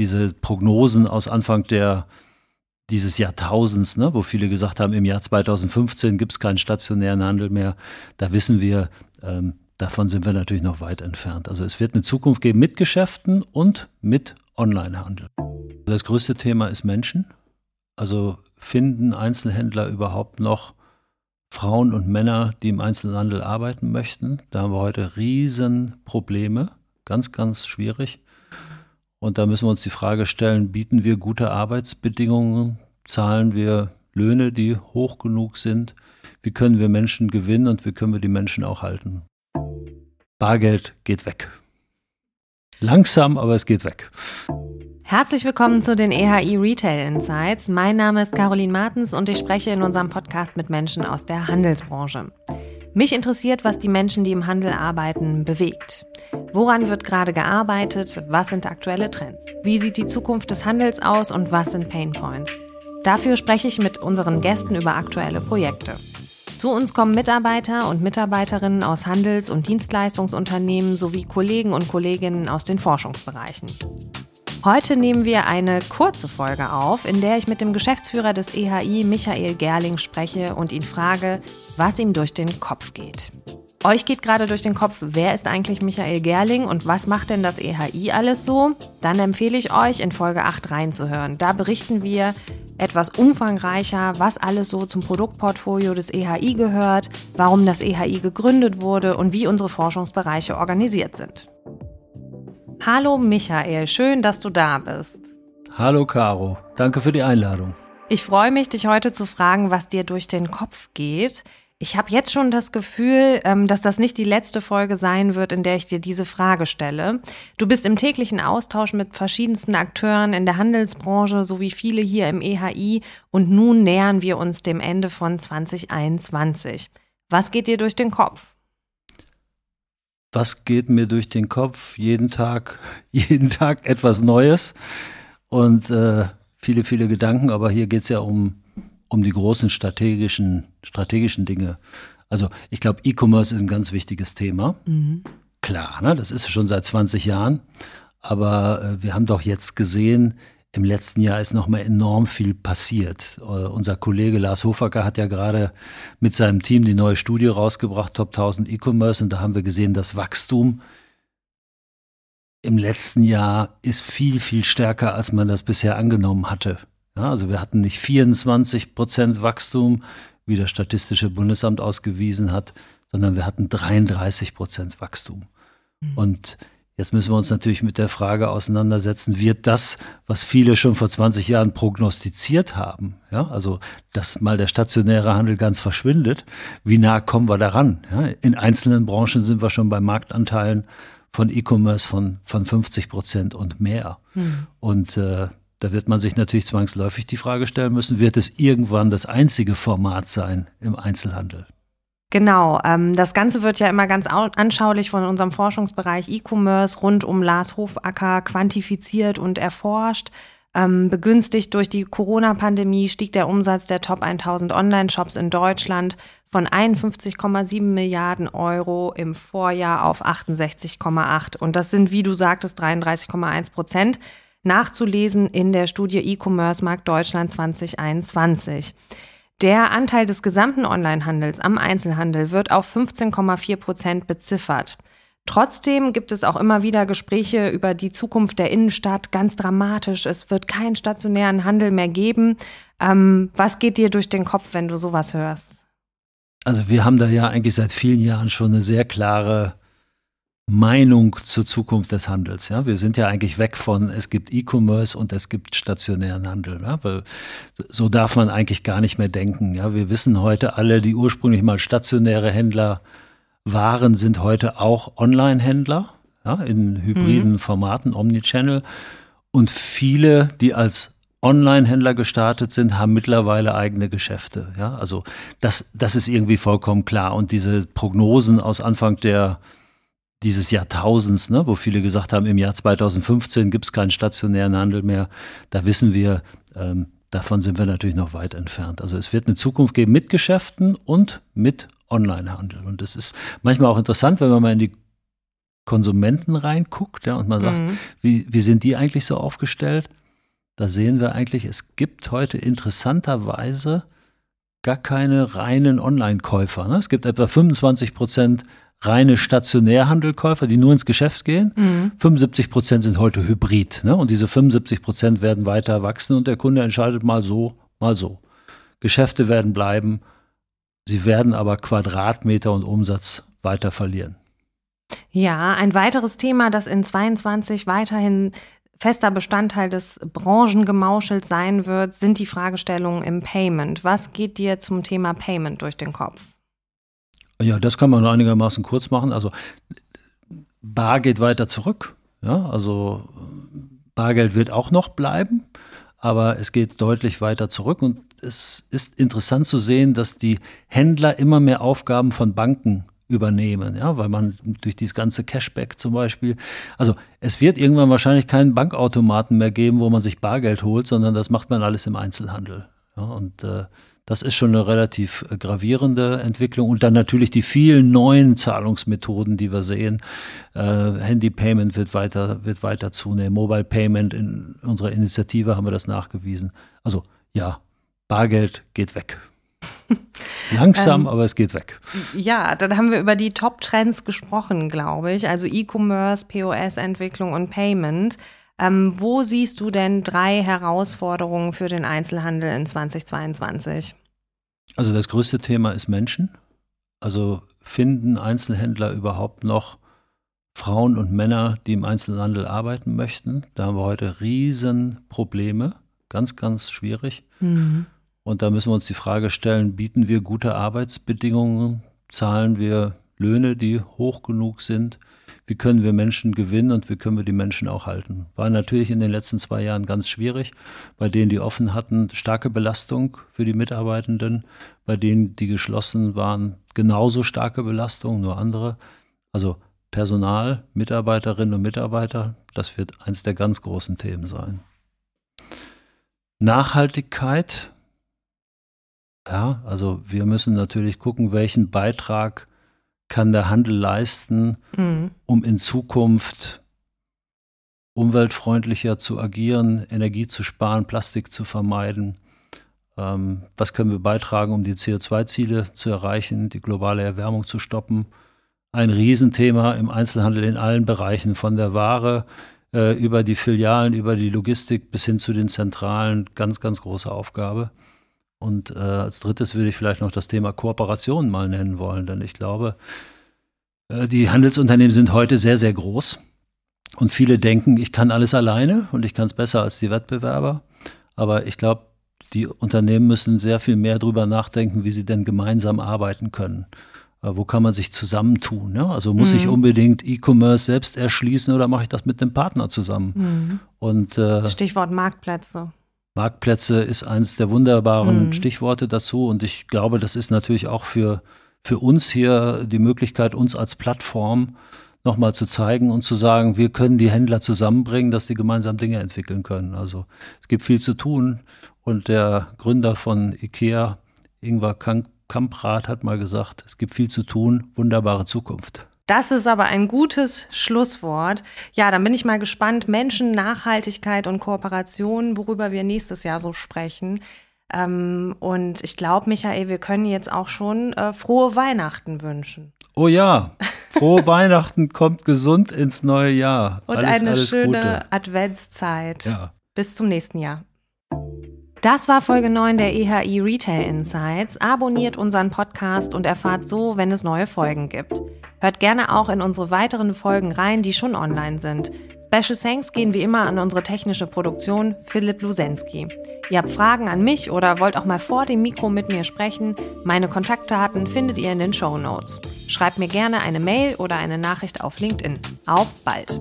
diese Prognosen aus Anfang der, dieses Jahrtausends, ne, wo viele gesagt haben, im Jahr 2015 gibt es keinen stationären Handel mehr, da wissen wir, ähm, davon sind wir natürlich noch weit entfernt. Also es wird eine Zukunft geben mit Geschäften und mit Onlinehandel. Das größte Thema ist Menschen. Also finden Einzelhändler überhaupt noch Frauen und Männer, die im Einzelhandel arbeiten möchten? Da haben wir heute riesen Probleme, ganz, ganz schwierig. Und da müssen wir uns die Frage stellen, bieten wir gute Arbeitsbedingungen, zahlen wir Löhne, die hoch genug sind? Wie können wir Menschen gewinnen und wie können wir die Menschen auch halten? Bargeld geht weg. Langsam, aber es geht weg. Herzlich willkommen zu den EHI Retail Insights. Mein Name ist Caroline Martens und ich spreche in unserem Podcast mit Menschen aus der Handelsbranche. Mich interessiert, was die Menschen, die im Handel arbeiten, bewegt. Woran wird gerade gearbeitet? Was sind aktuelle Trends? Wie sieht die Zukunft des Handels aus und was sind Pain Points? Dafür spreche ich mit unseren Gästen über aktuelle Projekte. Zu uns kommen Mitarbeiter und Mitarbeiterinnen aus Handels- und Dienstleistungsunternehmen sowie Kollegen und Kolleginnen aus den Forschungsbereichen. Heute nehmen wir eine kurze Folge auf, in der ich mit dem Geschäftsführer des EHI, Michael Gerling, spreche und ihn frage, was ihm durch den Kopf geht. Euch geht gerade durch den Kopf, wer ist eigentlich Michael Gerling und was macht denn das EHI alles so? Dann empfehle ich euch, in Folge 8 reinzuhören. Da berichten wir etwas umfangreicher, was alles so zum Produktportfolio des EHI gehört, warum das EHI gegründet wurde und wie unsere Forschungsbereiche organisiert sind. Hallo Michael, schön, dass du da bist. Hallo Caro, danke für die Einladung. Ich freue mich, dich heute zu fragen, was dir durch den Kopf geht. Ich habe jetzt schon das Gefühl, ähm, dass das nicht die letzte Folge sein wird, in der ich dir diese Frage stelle. Du bist im täglichen Austausch mit verschiedensten Akteuren in der Handelsbranche sowie viele hier im EHI und nun nähern wir uns dem Ende von 2021. Was geht dir durch den Kopf? Was geht mir durch den Kopf? Jeden Tag, jeden Tag etwas Neues und äh, viele, viele Gedanken. Aber hier geht es ja um um die großen strategischen, strategischen Dinge. Also ich glaube, E-Commerce ist ein ganz wichtiges Thema. Mhm. Klar, ne? das ist schon seit 20 Jahren. Aber äh, wir haben doch jetzt gesehen, im letzten Jahr ist nochmal enorm viel passiert. Uh, unser Kollege Lars Hofacker hat ja gerade mit seinem Team die neue Studie rausgebracht, Top 1000 E-Commerce, und da haben wir gesehen, das Wachstum im letzten Jahr ist viel, viel stärker, als man das bisher angenommen hatte. Ja, also wir hatten nicht 24 Prozent Wachstum, wie das Statistische Bundesamt ausgewiesen hat, sondern wir hatten 33 Prozent Wachstum. Mhm. Und jetzt müssen wir uns natürlich mit der Frage auseinandersetzen, wird das, was viele schon vor 20 Jahren prognostiziert haben, ja, also dass mal der stationäre Handel ganz verschwindet, wie nah kommen wir daran? Ja? In einzelnen Branchen sind wir schon bei Marktanteilen von E-Commerce von, von 50 Prozent und mehr. Mhm. Und äh, da wird man sich natürlich zwangsläufig die Frage stellen müssen, wird es irgendwann das einzige Format sein im Einzelhandel? Genau, ähm, das Ganze wird ja immer ganz anschaulich von unserem Forschungsbereich E-Commerce rund um Lars Hofacker quantifiziert und erforscht. Ähm, begünstigt durch die Corona-Pandemie stieg der Umsatz der Top 1000 Online-Shops in Deutschland von 51,7 Milliarden Euro im Vorjahr auf 68,8. Und das sind, wie du sagtest, 33,1 Prozent nachzulesen in der Studie E-Commerce Markt Deutschland 2021. Der Anteil des gesamten Onlinehandels am Einzelhandel wird auf 15,4 Prozent beziffert. Trotzdem gibt es auch immer wieder Gespräche über die Zukunft der Innenstadt. Ganz dramatisch. Es wird keinen stationären Handel mehr geben. Ähm, was geht dir durch den Kopf, wenn du sowas hörst? Also wir haben da ja eigentlich seit vielen Jahren schon eine sehr klare Meinung zur Zukunft des Handels. Ja, wir sind ja eigentlich weg von es gibt E-Commerce und es gibt stationären Handel. Ja, weil so darf man eigentlich gar nicht mehr denken. Ja, wir wissen heute alle, die ursprünglich mal stationäre Händler waren, sind heute auch Online-Händler ja, in hybriden mhm. Formaten, Omnichannel. Und viele, die als Online-Händler gestartet sind, haben mittlerweile eigene Geschäfte. Ja, also das, das ist irgendwie vollkommen klar. Und diese Prognosen aus Anfang der dieses Jahrtausends, ne, wo viele gesagt haben, im Jahr 2015 gibt es keinen stationären Handel mehr, da wissen wir, ähm, davon sind wir natürlich noch weit entfernt. Also es wird eine Zukunft geben mit Geschäften und mit Onlinehandel. Und es ist manchmal auch interessant, wenn man mal in die Konsumenten reinguckt ja, und man sagt, mhm. wie, wie sind die eigentlich so aufgestellt? Da sehen wir eigentlich, es gibt heute interessanterweise gar keine reinen Online-Käufer. Ne? Es gibt etwa 25 Prozent reine Stationärhandelkäufer, die nur ins Geschäft gehen. Mhm. 75 Prozent sind heute Hybrid. Ne? Und diese 75 Prozent werden weiter wachsen und der Kunde entscheidet mal so, mal so. Geschäfte werden bleiben, sie werden aber Quadratmeter und Umsatz weiter verlieren. Ja, ein weiteres Thema, das in 22 weiterhin fester Bestandteil des Branchengemauschels sein wird, sind die Fragestellungen im Payment. Was geht dir zum Thema Payment durch den Kopf? Ja, das kann man einigermaßen kurz machen. Also Bar geht weiter zurück. Ja, also Bargeld wird auch noch bleiben, aber es geht deutlich weiter zurück und es ist interessant zu sehen, dass die Händler immer mehr Aufgaben von Banken übernehmen, ja, weil man durch dieses ganze Cashback zum Beispiel, also es wird irgendwann wahrscheinlich keinen Bankautomaten mehr geben, wo man sich Bargeld holt, sondern das macht man alles im Einzelhandel. Ja, und äh, das ist schon eine relativ äh, gravierende Entwicklung. Und dann natürlich die vielen neuen Zahlungsmethoden, die wir sehen. Äh, Handy Payment wird weiter, wird weiter zunehmen. Mobile Payment in unserer Initiative haben wir das nachgewiesen. Also ja, Bargeld geht weg. Langsam, ähm, aber es geht weg. Ja, dann haben wir über die Top-Trends gesprochen, glaube ich. Also E-Commerce, POS-Entwicklung und Payment. Ähm, wo siehst du denn drei Herausforderungen für den Einzelhandel in 2022? Also das größte Thema ist Menschen. Also finden Einzelhändler überhaupt noch Frauen und Männer, die im Einzelhandel arbeiten möchten? Da haben wir heute Riesenprobleme. Ganz, ganz schwierig. Mhm. Und da müssen wir uns die Frage stellen, bieten wir gute Arbeitsbedingungen? Zahlen wir Löhne, die hoch genug sind? Wie können wir Menschen gewinnen und wie können wir die Menschen auch halten? War natürlich in den letzten zwei Jahren ganz schwierig. Bei denen, die offen hatten, starke Belastung für die Mitarbeitenden. Bei denen, die geschlossen waren, genauso starke Belastung, nur andere. Also Personal, Mitarbeiterinnen und Mitarbeiter, das wird eins der ganz großen Themen sein. Nachhaltigkeit ja, also wir müssen natürlich gucken, welchen Beitrag kann der Handel leisten, mhm. um in Zukunft umweltfreundlicher zu agieren, Energie zu sparen, Plastik zu vermeiden. Ähm, was können wir beitragen, um die CO2-Ziele zu erreichen, die globale Erwärmung zu stoppen? Ein Riesenthema im Einzelhandel in allen Bereichen, von der Ware äh, über die Filialen, über die Logistik bis hin zu den Zentralen. Ganz, ganz große Aufgabe. Und äh, als drittes würde ich vielleicht noch das Thema Kooperation mal nennen wollen, denn ich glaube, äh, die Handelsunternehmen sind heute sehr, sehr groß. Und viele denken, ich kann alles alleine und ich kann es besser als die Wettbewerber. Aber ich glaube, die Unternehmen müssen sehr viel mehr darüber nachdenken, wie sie denn gemeinsam arbeiten können. Äh, wo kann man sich zusammentun? Ja? Also muss mhm. ich unbedingt E-Commerce selbst erschließen oder mache ich das mit einem Partner zusammen? Mhm. Und, äh, Stichwort Marktplätze. Marktplätze ist eines der wunderbaren mhm. Stichworte dazu. Und ich glaube, das ist natürlich auch für, für uns hier die Möglichkeit, uns als Plattform nochmal zu zeigen und zu sagen, wir können die Händler zusammenbringen, dass sie gemeinsam Dinge entwickeln können. Also es gibt viel zu tun. Und der Gründer von IKEA, Ingvar Kamprad, hat mal gesagt, es gibt viel zu tun, wunderbare Zukunft. Das ist aber ein gutes Schlusswort. Ja, dann bin ich mal gespannt. Menschen, Nachhaltigkeit und Kooperation, worüber wir nächstes Jahr so sprechen. Ähm, und ich glaube, Michael, wir können jetzt auch schon äh, frohe Weihnachten wünschen. Oh ja, frohe Weihnachten, kommt gesund ins neue Jahr. Und alles, eine alles schöne Gute. Adventszeit. Ja. Bis zum nächsten Jahr. Das war Folge 9 der EHI Retail Insights. Abonniert unseren Podcast und erfahrt so, wenn es neue Folgen gibt. Hört gerne auch in unsere weiteren Folgen rein, die schon online sind. Special Thanks gehen wie immer an unsere technische Produktion Philipp Lusensky. Ihr habt Fragen an mich oder wollt auch mal vor dem Mikro mit mir sprechen? Meine Kontaktdaten findet ihr in den Show Notes. Schreibt mir gerne eine Mail oder eine Nachricht auf LinkedIn. Auf bald!